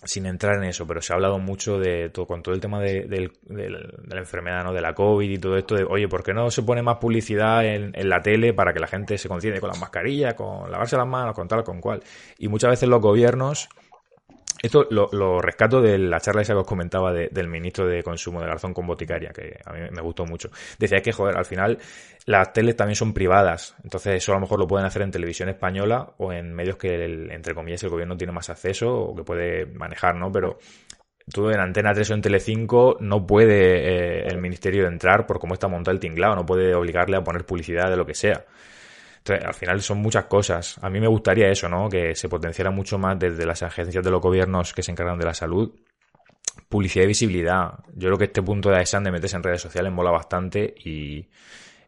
sin entrar en eso, pero se ha hablado mucho de todo, con todo el tema de, de, la enfermedad, ¿no? De la COVID y todo esto de, oye, ¿por qué no se pone más publicidad en, en la tele para que la gente se conciende con las mascarillas, con lavarse las manos, con tal, con cual? Y muchas veces los gobiernos esto lo, lo, rescato de la charla esa que os comentaba de, del ministro de Consumo de Garzón con Boticaria, que a mí me gustó mucho. Decía que, joder, al final las teles también son privadas, entonces eso a lo mejor lo pueden hacer en televisión española o en medios que, el, entre comillas, el gobierno tiene más acceso o que puede manejar, ¿no? Pero tú en Antena 3 o en Telecinco no puede eh, el ministerio entrar por cómo está montado el tinglado, no puede obligarle a poner publicidad de lo que sea. Al final son muchas cosas. A mí me gustaría eso, ¿no? Que se potenciara mucho más desde las agencias de los gobiernos que se encargan de la salud. Publicidad y visibilidad. Yo creo que este punto de AESAN de meterse en redes sociales mola bastante y,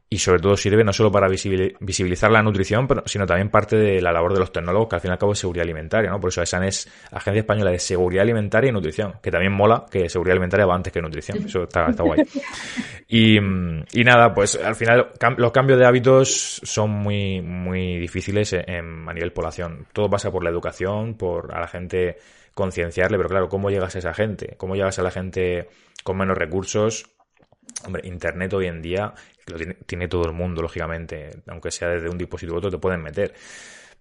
y sobre todo sirve no solo para visibili- visibilizar la nutrición, pero, sino también parte de la labor de los tecnólogos, que al fin y al cabo es seguridad alimentaria, ¿no? Por eso AESAN es Agencia Española de Seguridad Alimentaria y Nutrición, que también mola que seguridad alimentaria va antes que nutrición, eso está, está guay. Y, y nada, pues al final los cambios de hábitos son muy, muy difíciles en- en- a nivel población. Todo pasa por la educación, por a la gente concienciarle, pero claro, ¿cómo llegas a esa gente? ¿Cómo llegas a la gente con menos recursos? Hombre, Internet hoy en día lo tiene, tiene todo el mundo, lógicamente. Aunque sea desde un dispositivo u otro, te pueden meter.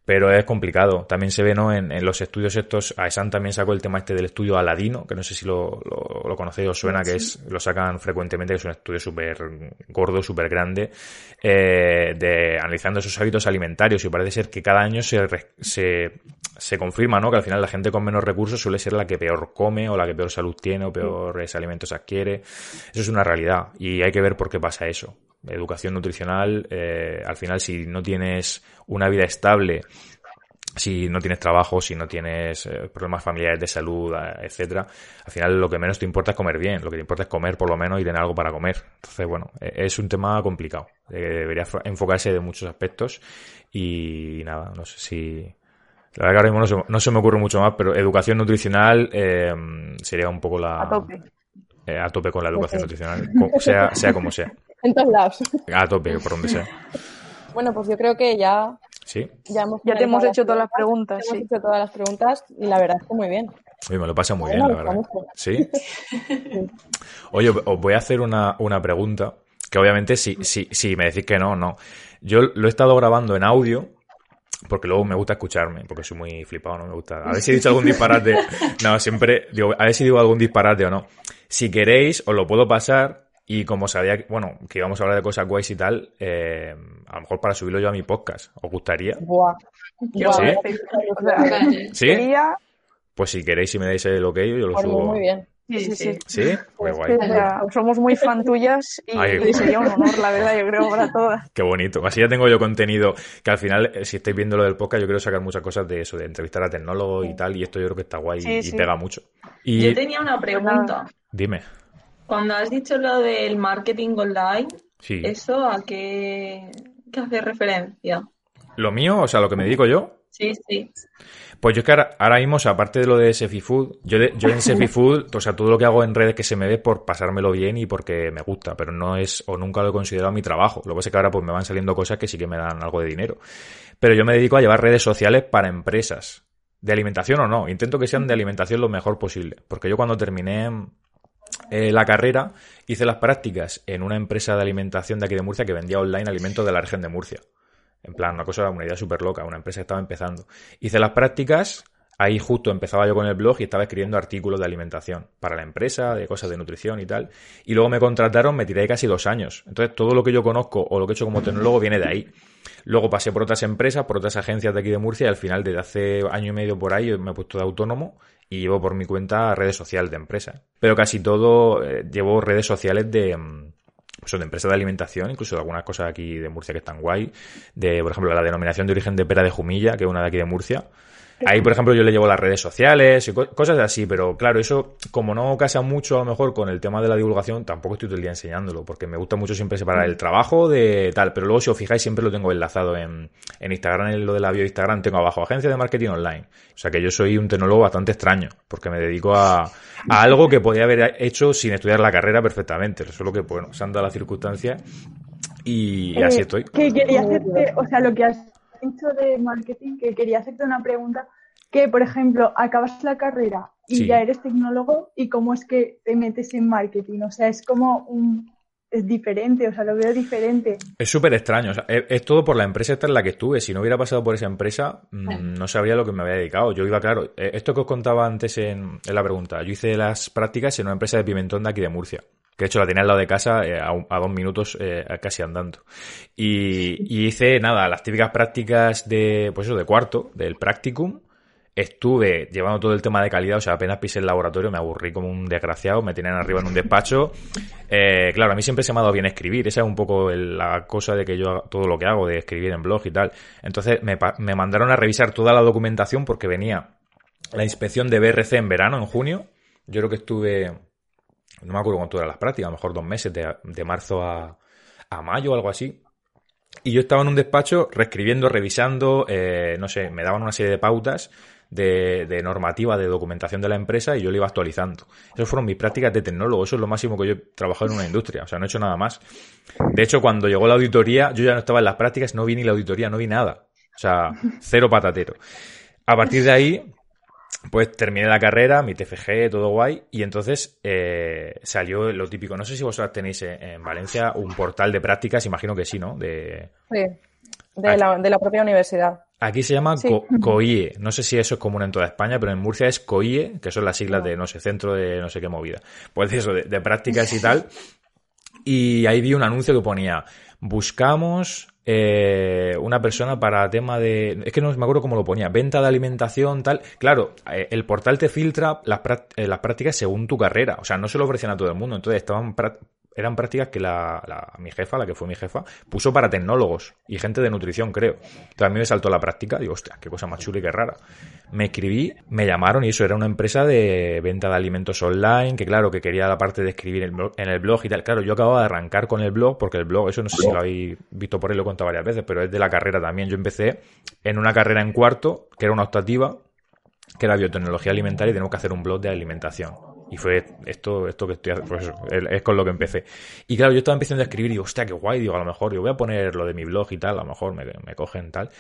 Pero es complicado. También se ve, ¿no? En, en los estudios estos, AESAN también sacó el tema este del estudio Aladino, que no sé si lo, lo, lo conocéis o suena, que es, lo sacan frecuentemente, que es un estudio súper gordo, súper grande, eh, de analizando esos hábitos alimentarios. Y parece ser que cada año se, se, se confirma, ¿no? Que al final la gente con menos recursos suele ser la que peor come, o la que peor salud tiene, o peores alimentos adquiere. Eso es una realidad. Y hay que ver por qué pasa eso. Educación nutricional, eh, al final, si no tienes una vida estable, si no tienes trabajo, si no tienes eh, problemas familiares de salud, eh, etcétera, al final lo que menos te importa es comer bien, lo que te importa es comer por lo menos y tener algo para comer. Entonces, bueno, eh, es un tema complicado. Eh, debería fo- enfocarse de muchos aspectos y nada, no sé si... La verdad que ahora mismo no se, no se me ocurre mucho más, pero educación nutricional eh, sería un poco la... A tope. eh, a tope con la educación nutricional, sea, sea como sea. En todos lados. A tope, por donde sea. Bueno, pues yo creo que ya, ¿Sí? ya hemos Ya te hemos hecho todas las Te preguntas, hemos sí. hecho todas las preguntas y la verdad es que muy bien. Oye, me lo pasa muy bien, la verdad. ¿Sí? Oye, os voy a hacer una, una pregunta, que obviamente si, si, si me decís que no, no. Yo lo he estado grabando en audio, porque luego me gusta escucharme, porque soy muy flipado, no me gusta. A ver si he dicho algún disparate. No, siempre digo, a ver si digo algún disparate o no. Si queréis, os lo puedo pasar. Y como sabía, que- bueno, que íbamos a hablar de cosas guays y tal, eh, a lo mejor para subirlo yo a mi podcast. ¿Os gustaría? Buah. Buah, ¿Sí? ¿Sí? sería- Pues si queréis, si me dais el ok, yo lo Por mí subo. muy bien. Sí, sí, sí. ¿Sí? Muy Pues guay. Somos muy fan tuyas y, Ay. y sería un honor, la verdad, yo creo, para todas. Qué bonito. Así ya tengo yo contenido que al final, eh, si estáis viendo lo del podcast, yo quiero sacar muchas cosas de eso, de entrevistar a tecnólogos y tal, y esto yo creo que está guay y- Sí, y, sí. pega mucho. Y Yo tenía una pregunta. dime, Cuando has dicho lo del marketing online, sí. ¿eso a qué, qué hace referencia? Lo mío, o sea, lo que me dedico yo, Sí, sí. pues yo es que ahora, ahora mismo, o sea, aparte de lo de Sefi Food, yo, de- yo en Sefi Food, o sea, todo lo que hago en redes que se me ve es por pasármelo bien y porque me gusta, pero no es, o nunca lo he considerado mi trabajo. Lo que pasa es que ahora pues me van saliendo cosas que sí que me dan algo de dinero. Pero yo me dedico a llevar redes sociales para empresas. De alimentación o no. Intento que sean de alimentación lo mejor posible. Porque yo cuando terminé eh, la carrera hice las prácticas en una empresa de alimentación de aquí de Murcia que vendía online alimentos de la región de Murcia. En plan, una cosa, una idea súper loca, una empresa que estaba empezando. Hice las prácticas, ahí justo empezaba yo con el blog y estaba escribiendo artículos de alimentación para la empresa, de cosas de nutrición y tal. Y luego me contrataron, me tiré casi dos años. Entonces, todo lo que yo conozco o lo que he hecho como tecnólogo viene de ahí. Luego pasé por otras empresas, por otras agencias de aquí de Murcia y al final, desde hace año y medio por ahí, me he puesto de autónomo y llevo por mi cuenta redes sociales de empresas. Pero casi todo eh, llevo redes sociales de, mm, pues, de empresas de alimentación, incluso de algunas cosas aquí de Murcia que están guay. De, por ejemplo, la denominación de origen de pera de Jumilla, que es una de aquí de Murcia. Ahí, por ejemplo, yo le llevo las redes sociales y co- cosas así, pero claro, eso, como no casa mucho a lo mejor con el tema de la divulgación, tampoco estoy todo el día enseñándolo, porque me gusta mucho siempre separar el trabajo de tal, pero luego si os fijáis siempre lo tengo enlazado en, en Instagram, en lo de la bio de Instagram, tengo abajo agencia de marketing online. O sea que yo soy un tecnólogo bastante extraño, porque me dedico a, a algo que podía haber hecho sin estudiar la carrera perfectamente, solo que, bueno, se han dado las circunstancias y, y así Eh, estoy. Que quería hacerte, o sea, lo que has dicho de marketing, que quería hacerte una pregunta, que por ejemplo, acabas la carrera y Sí. ya eres tecnólogo y cómo es que te metes en marketing, o sea, es como un, es diferente, o sea, lo veo diferente. Es súper extraño. o sea, es, es todo por la empresa esta en la que estuve. Si no hubiera pasado por esa empresa, mm, no sabría lo que me había dedicado. Yo iba, claro, eh, esto que os contaba antes en, en la pregunta. Yo hice las prácticas en una empresa de pimentón de aquí de Murcia. Que de hecho la tenía al lado de casa eh, a, a dos minutos eh, casi andando. Y, hice, nada, las típicas prácticas de, pues eso, de cuarto, del practicum. Estuve llevando todo el tema de calidad, o sea, apenas pisé el laboratorio, me aburrí como un desgraciado, me tenían arriba en un despacho. Eh, claro, a mí siempre se me ha dado bien escribir, esa es un poco la cosa de que yo todo lo que hago, de escribir en blog y tal. Entonces me, me mandaron a revisar toda la documentación porque venía la inspección de BRC en verano, en junio. Yo creo que estuve, no me acuerdo cuánto eran las prácticas, a lo mejor dos meses, de, de marzo a, a mayo o algo así. Y yo estaba en un despacho reescribiendo, revisando, eh, no sé, me daban una serie de pautas de, de, normativa, de documentación de la empresa y yo lo iba actualizando. Esas fueron mis prácticas de tecnólogo, eso es lo máximo que yo he trabajado en una industria, o sea, no he hecho nada más. De hecho, cuando llegó la auditoría, yo ya no estaba en las prácticas, no vi ni la auditoría, no vi nada. O sea, cero patatero. A partir de ahí, pues terminé la carrera, mi TFG, todo guay, y entonces eh, salió lo típico. No sé si vosotros tenéis en Valencia un portal de prácticas, imagino que sí, ¿no? De... Sí, de la, de la propia universidad. Aquí se llama sí. Co COIE. No sé si eso es común en toda España, pero en Murcia es COIE, que son las siglas de, no sé, centro de no sé qué movida. Pues eso, de, de prácticas y tal. Y ahí vi un anuncio que ponía, buscamos eh, una persona para tema de. Es que no me acuerdo cómo lo ponía. Venta de alimentación, tal. Claro, eh, el portal te filtra las, eh, las, prácticas según tu carrera. O sea, no se lo ofrecían a todo el mundo. Entonces estaban. Eran prácticas que la, la, mi jefa, la que fue mi jefa, puso para tecnólogos y gente de nutrición, creo. Entonces a mí me saltó la práctica. Digo, hostia, qué cosa más chula y qué rara. Me escribí, me llamaron y eso era una empresa de venta de alimentos online, que claro, que quería la parte de escribir en el blog y tal. Claro, yo acababa de arrancar con el blog, porque el blog, eso no sé si lo habéis visto por ahí, lo he contado varias veces, pero es de la carrera también. Yo empecé en una carrera en cuarto, que era una optativa, que era biotecnología alimentaria y tenemos que hacer un blog de alimentación. Y fue esto, esto que estoy pues eso, es con lo que empecé. Y claro, yo estaba empezando a escribir y digo, hostia, qué guay, digo, a lo mejor yo voy a poner lo de mi blog y tal, a lo mejor me, me cogen tal.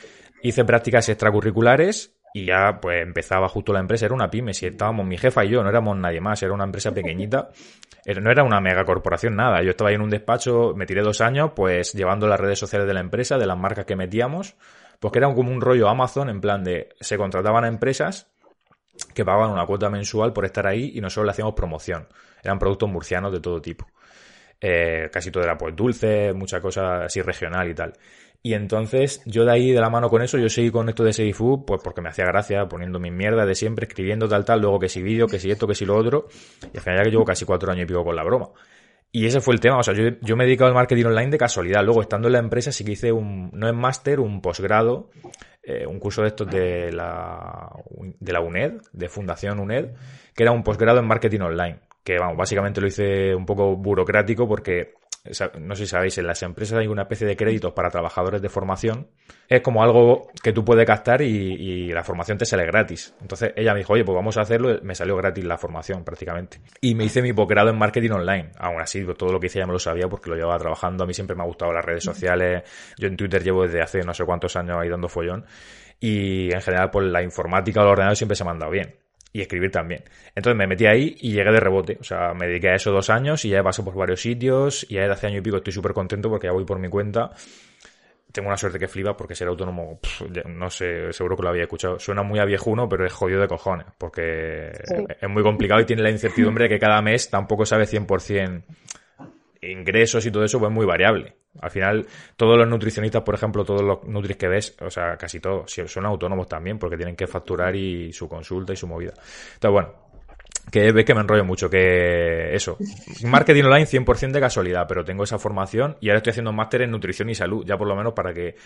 Hice prácticas extracurriculares y ya pues empezaba justo la empresa, era una pyme, si estábamos mi jefa y yo, no éramos nadie más, era una empresa pequeñita, no era una mega corporación, nada, yo estaba ahí en un despacho, me tiré dos años pues llevando las redes sociales de la empresa, de las marcas que metíamos, pues que era como un rollo Amazon en plan de se contrataban a empresas que pagaban una cuota mensual por estar ahí y nosotros le hacíamos promoción, eran productos murcianos de todo tipo. Eh, casi todo era pues dulce, mucha cosa así regional y tal. Y entonces yo de ahí, de la mano con eso, yo seguí con esto de Seifu, pues porque me hacía gracia, poniendo mis mierdas de siempre, escribiendo tal, tal, luego que si vídeo, que si esto, que si lo otro. Y al final ya que llevo casi cuatro años y pico con la broma. Y ese fue el tema, o sea, yo, yo me he dedicado al marketing online de casualidad. Luego, estando en la empresa, sí que hice un, no en máster, un posgrado, eh, un curso de estos de la, de la UNED, de Fundación UNED, que era un posgrado en marketing online. Que, vamos, básicamente lo hice un poco burocrático porque no sé si sabéis, en las empresas hay una especie de créditos para trabajadores de formación. Es como algo que tú puedes gastar y, la formación te sale gratis. Entonces ella me dijo, oye, pues vamos a hacerlo. Me salió gratis la formación prácticamente. Y me hice mi posgrado en marketing online. Aún así, todo lo que hice ya me lo sabía porque lo llevaba trabajando. A mí siempre me ha gustado las redes sociales. Yo en Twitter llevo desde hace no sé cuántos años ahí dando follón. Y en general, pues la informática o los ordenadores siempre se me han dado bien y escribir también. Entonces me metí ahí y llegué de rebote. O sea, me dediqué a eso dos años y ya he pasado por varios sitios y ya desde hace año y pico estoy súper contento porque ya voy por mi cuenta. Tengo una suerte que flipa porque ser autónomo, pff, no sé, seguro que lo había escuchado. Suena muy a viejuno, pero es jodido de cojones porque sí. es muy complicado y tiene la incertidumbre de que cada mes tampoco sabe 100% ingresos y todo eso, pues muy variable. Al final, todos los nutricionistas, por ejemplo, todos los nutris que ves, o sea, casi todos, son autónomos también, porque tienen que facturar y su consulta y su movida. Entonces, bueno, que ves que me enrollo mucho, que eso, marketing online 100% de casualidad, pero tengo esa formación y ahora estoy haciendo un máster en nutrición y salud, ya por lo menos para que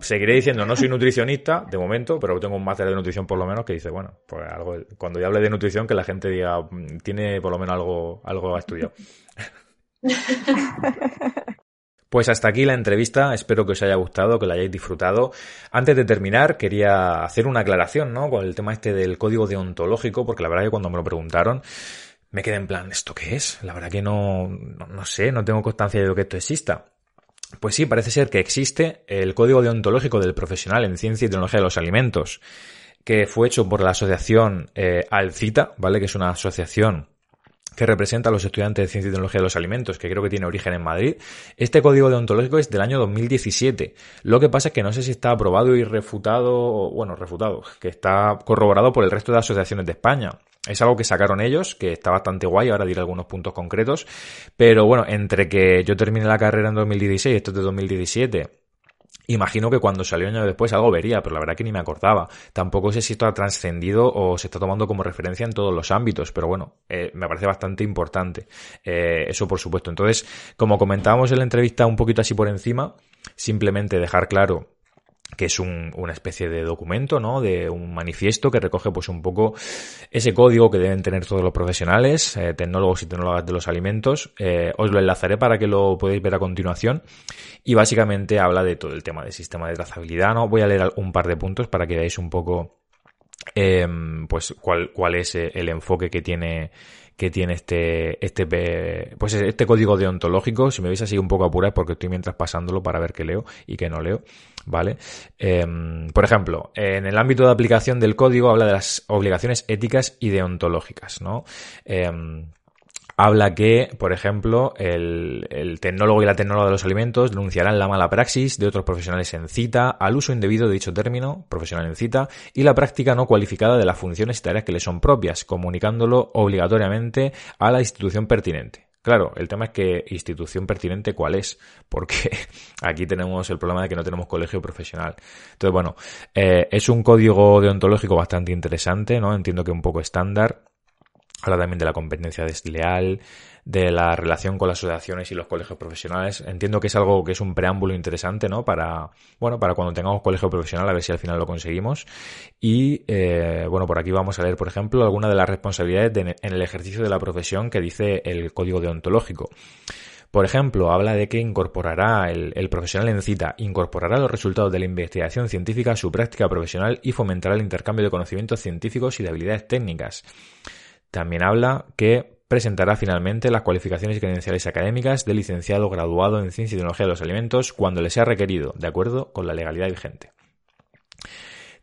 seguiré diciendo, no soy nutricionista de momento, pero tengo un máster de nutrición por lo menos que dice, bueno, pues algo, cuando yo hable de nutrición, que la gente diga, tiene por lo menos algo, algo estudiado. Pues hasta aquí la entrevista, espero que os haya gustado, que la hayáis disfrutado. Antes de terminar, quería hacer una aclaración, ¿no? Con el tema este del código deontológico, porque la verdad que cuando me lo preguntaron, me quedé en plan, ¿esto qué es? La verdad que no, no, sé, no tengo constancia de que esto exista. Pues sí, parece ser que existe el código deontológico del profesional en ciencia y tecnología de los alimentos, que fue hecho por la asociación eh, Alcita, ¿vale? Que es una asociación que representa a los estudiantes de Ciencia y Tecnología de los Alimentos, que creo que tiene origen en Madrid. Este código deontológico es del año 2017. Lo que pasa es que no sé si está aprobado y refutado, bueno, refutado, que está corroborado por el resto de asociaciones de España. Es algo que sacaron ellos, que está bastante guay, ahora diré algunos puntos concretos. Pero bueno, entre que yo terminé la carrera en 2016, esto es de 2017, Imagino que cuando salió año después algo vería, pero la verdad que ni me acordaba. Tampoco sé si esto ha trascendido o se está tomando como referencia en todos los ámbitos, pero bueno, eh, me parece bastante importante. Eh, eso por supuesto. Entonces, como comentábamos en la entrevista un poquito así por encima, simplemente dejar claro que es un- una especie de documento, ¿no? De un manifiesto que recoge pues un poco ese código que deben tener todos los profesionales, eh, tecnólogos y tecnólogas de los alimentos. Eh, os lo enlazaré para que lo podáis ver a continuación. Y básicamente habla de todo el tema del sistema de trazabilidad, ¿no? Voy a leer un par de puntos para que veáis un poco eh, pues cuál, cuál es eh, el enfoque que tiene que tiene este este pues este código deontológico si me veis así un poco apurado porque estoy mientras pasándolo para ver qué leo y qué no leo vale Eh, por ejemplo en el ámbito de aplicación del código habla de las obligaciones éticas y deontológicas no Em, habla que, por ejemplo, el, el tecnólogo y la tecnóloga de los alimentos denunciarán la mala praxis de otros profesionales en cita, al uso indebido de dicho término, profesional en cita, y la práctica no cualificada de las funciones y tareas que le son propias, comunicándolo obligatoriamente a la institución pertinente. Claro, el tema es que institución pertinente cuál es, porque aquí tenemos el problema de que no tenemos colegio profesional. Entonces, bueno, eh, es un código deontológico bastante interesante, ¿no? Entiendo que un poco estándar. Habla también de la competencia desleal, de la relación con las asociaciones y los colegios profesionales. Entiendo que es algo que es un preámbulo interesante, ¿no? Para, bueno, para cuando tengamos colegio profesional, a ver si al final lo conseguimos. Y, eh, bueno, por aquí vamos a leer, por ejemplo, algunas de las responsabilidades de- en el ejercicio de la profesión que dice el código deontológico. Por ejemplo, habla de que incorporará el, el profesional en cita, incorporará los resultados de la investigación científica a su práctica profesional y fomentará el intercambio de conocimientos científicos y de habilidades técnicas. También habla que presentará finalmente las cualificaciones y credenciales académicas de licenciado graduado en Ciencia y Tecnología de los Alimentos cuando le sea requerido, de acuerdo con la legalidad vigente.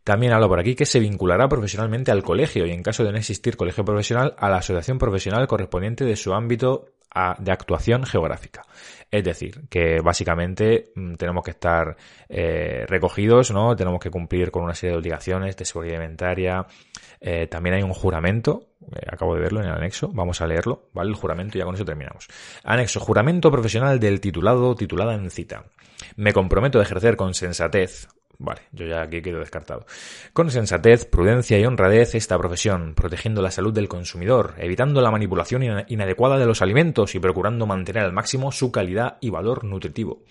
También habla por aquí que se vinculará profesionalmente al colegio y en caso de no existir colegio profesional a la asociación profesional correspondiente de su ámbito de actuación geográfica. Es decir, que básicamente mm, tenemos que estar eh, recogidos, ¿no? Tenemos que cumplir con una serie de obligaciones de seguridad alimentaria. Eh, también hay un juramento, eh, acabo de verlo en el anexo, vamos a leerlo, ¿vale? El juramento y ya con eso terminamos. Anexo, juramento profesional del titulado titulada en cita. Me comprometo a ejercer con sensatez, Vale, yo ya aquí quedo descartado. Con sensatez, prudencia y honradez esta profesión, protegiendo la salud del consumidor, evitando la manipulación ina- inadecuada de los alimentos y procurando mantener al máximo su calidad y valor nutritivo.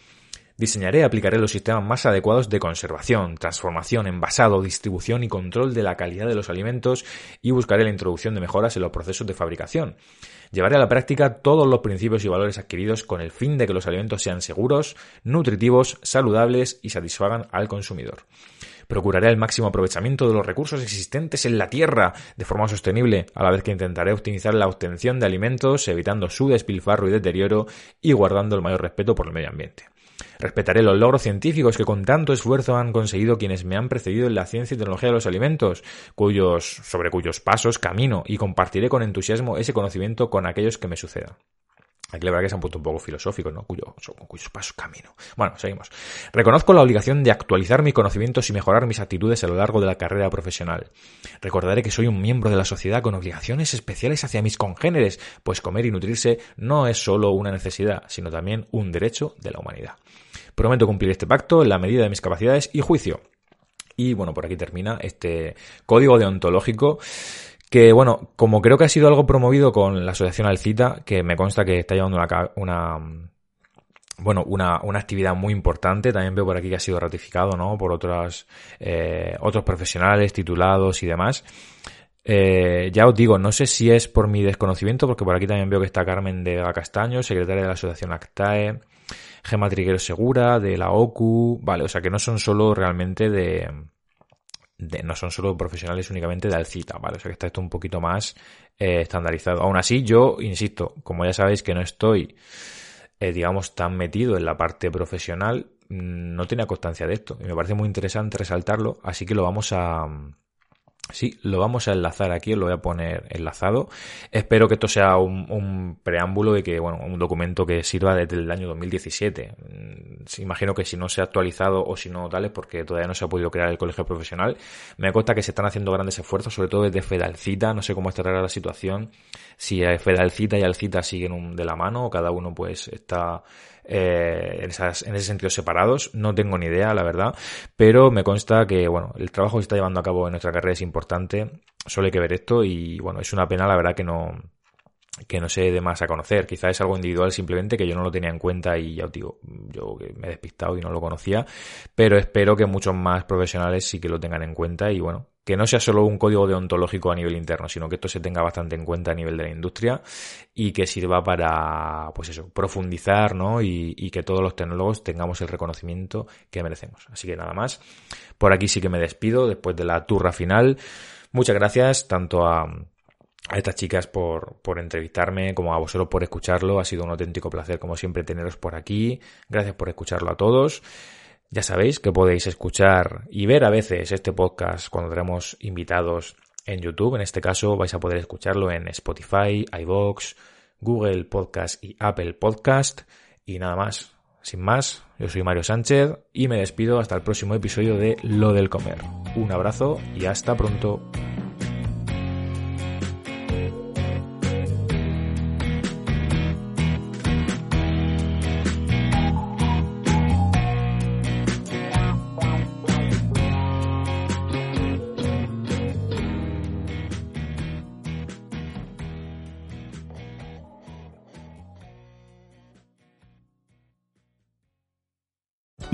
Diseñaré y aplicaré los sistemas más adecuados de conservación, transformación, envasado, distribución y control de la calidad de los alimentos y buscaré la introducción de mejoras en los procesos de fabricación. Llevaré a la práctica todos los principios y valores adquiridos con el fin de que los alimentos sean seguros, nutritivos, saludables y satisfagan al consumidor. Procuraré el máximo aprovechamiento de los recursos existentes en la tierra de forma sostenible, a la vez que intentaré optimizar la obtención de alimentos, evitando su despilfarro y deterioro y guardando el mayor respeto por el medio ambiente. Respetaré los logros científicos que con tanto esfuerzo han conseguido quienes me han precedido en la ciencia y tecnología de los alimentos, cuyos, sobre cuyos pasos camino y compartiré con entusiasmo ese conocimiento con aquellos que me sucedan. Aquí la verdad que se han puesto un poco filosóficos, ¿no? Cuyo, cuyos pasos camino. Bueno, seguimos. Reconozco la obligación de actualizar mis conocimientos y mejorar mis actitudes a lo largo de la carrera profesional. Recordaré que soy un miembro de la sociedad con obligaciones especiales hacia mis congéneres, pues comer y nutrirse no es solo una necesidad, sino también un derecho de la humanidad. Prometo cumplir este pacto en la medida de mis capacidades y juicio. Y bueno, por aquí termina este código deontológico que bueno, como creo que ha sido algo promovido con la asociación Alcita, que me consta que está llevando una, una bueno, una, una actividad muy importante. También veo por aquí que ha sido ratificado, ¿no? Por otras, eh, otros profesionales titulados y demás. Eh, ya os digo, no sé si es por mi desconocimiento, porque por aquí también veo que está Carmen de la Castaño, secretaria de la Asociación Actae, Gema Triguero Segura, de la OCU, vale, o sea que no son solo realmente de, no son solo profesionales únicamente de Alcita, ¿vale? O sea que está esto un poquito más eh, estandarizado. Aún así, yo insisto, como ya sabéis que no estoy, eh, digamos, tan metido en la parte profesional, mm, no tenía constancia de esto. Y me parece muy interesante resaltarlo, así que lo vamos a... Sí, lo vamos a enlazar aquí, lo voy a poner enlazado. Espero que esto sea un, preámbulo y que, bueno, un documento que sirva desde el año 2017. Mm, Imagino que si no se ha actualizado o si no tal es porque todavía no se ha podido crear el colegio profesional. Me consta que se están haciendo grandes esfuerzos, sobre todo desde Fedalcita. No sé cómo estará la situación. Si Fedalcita y Alcita siguen de la mano o cada uno pues está eh, en, esas- en ese sentido separados. No tengo ni idea, la verdad. Pero me consta que, bueno, el trabajo que se está llevando a cabo en nuestra carrera es importante. Solo hay que ver esto y, bueno, es una pena, la verdad, que no, que no se dé más a conocer. Quizá es algo individual simplemente que yo no lo tenía en cuenta y ya os digo, yo me he despistado y no lo conocía, pero espero que muchos más profesionales sí que lo tengan en cuenta y bueno, que no sea solo un código deontológico a nivel interno, sino que esto se tenga bastante en cuenta a nivel de la industria y que sirva para, pues eso, profundizar, ¿no? Y, y que todos los tecnólogos tengamos el reconocimiento que merecemos. Así que nada más. Por aquí sí que me despido después de la turra final. Muchas gracias tanto a a estas chicas por, por entrevistarme, como a vosotros por escucharlo. Ha sido un auténtico placer, como siempre, teneros por aquí. Gracias por escucharlo a todos. Ya sabéis que podéis escuchar y ver a veces este podcast cuando tenemos invitados en YouTube. En este caso vais a poder escucharlo en Spotify, iVoox, Google Podcast y Apple Podcast. Y nada más. Sin más, yo soy Mario Sánchez y me despido hasta el próximo episodio de Lo del Comer. Un abrazo y hasta pronto.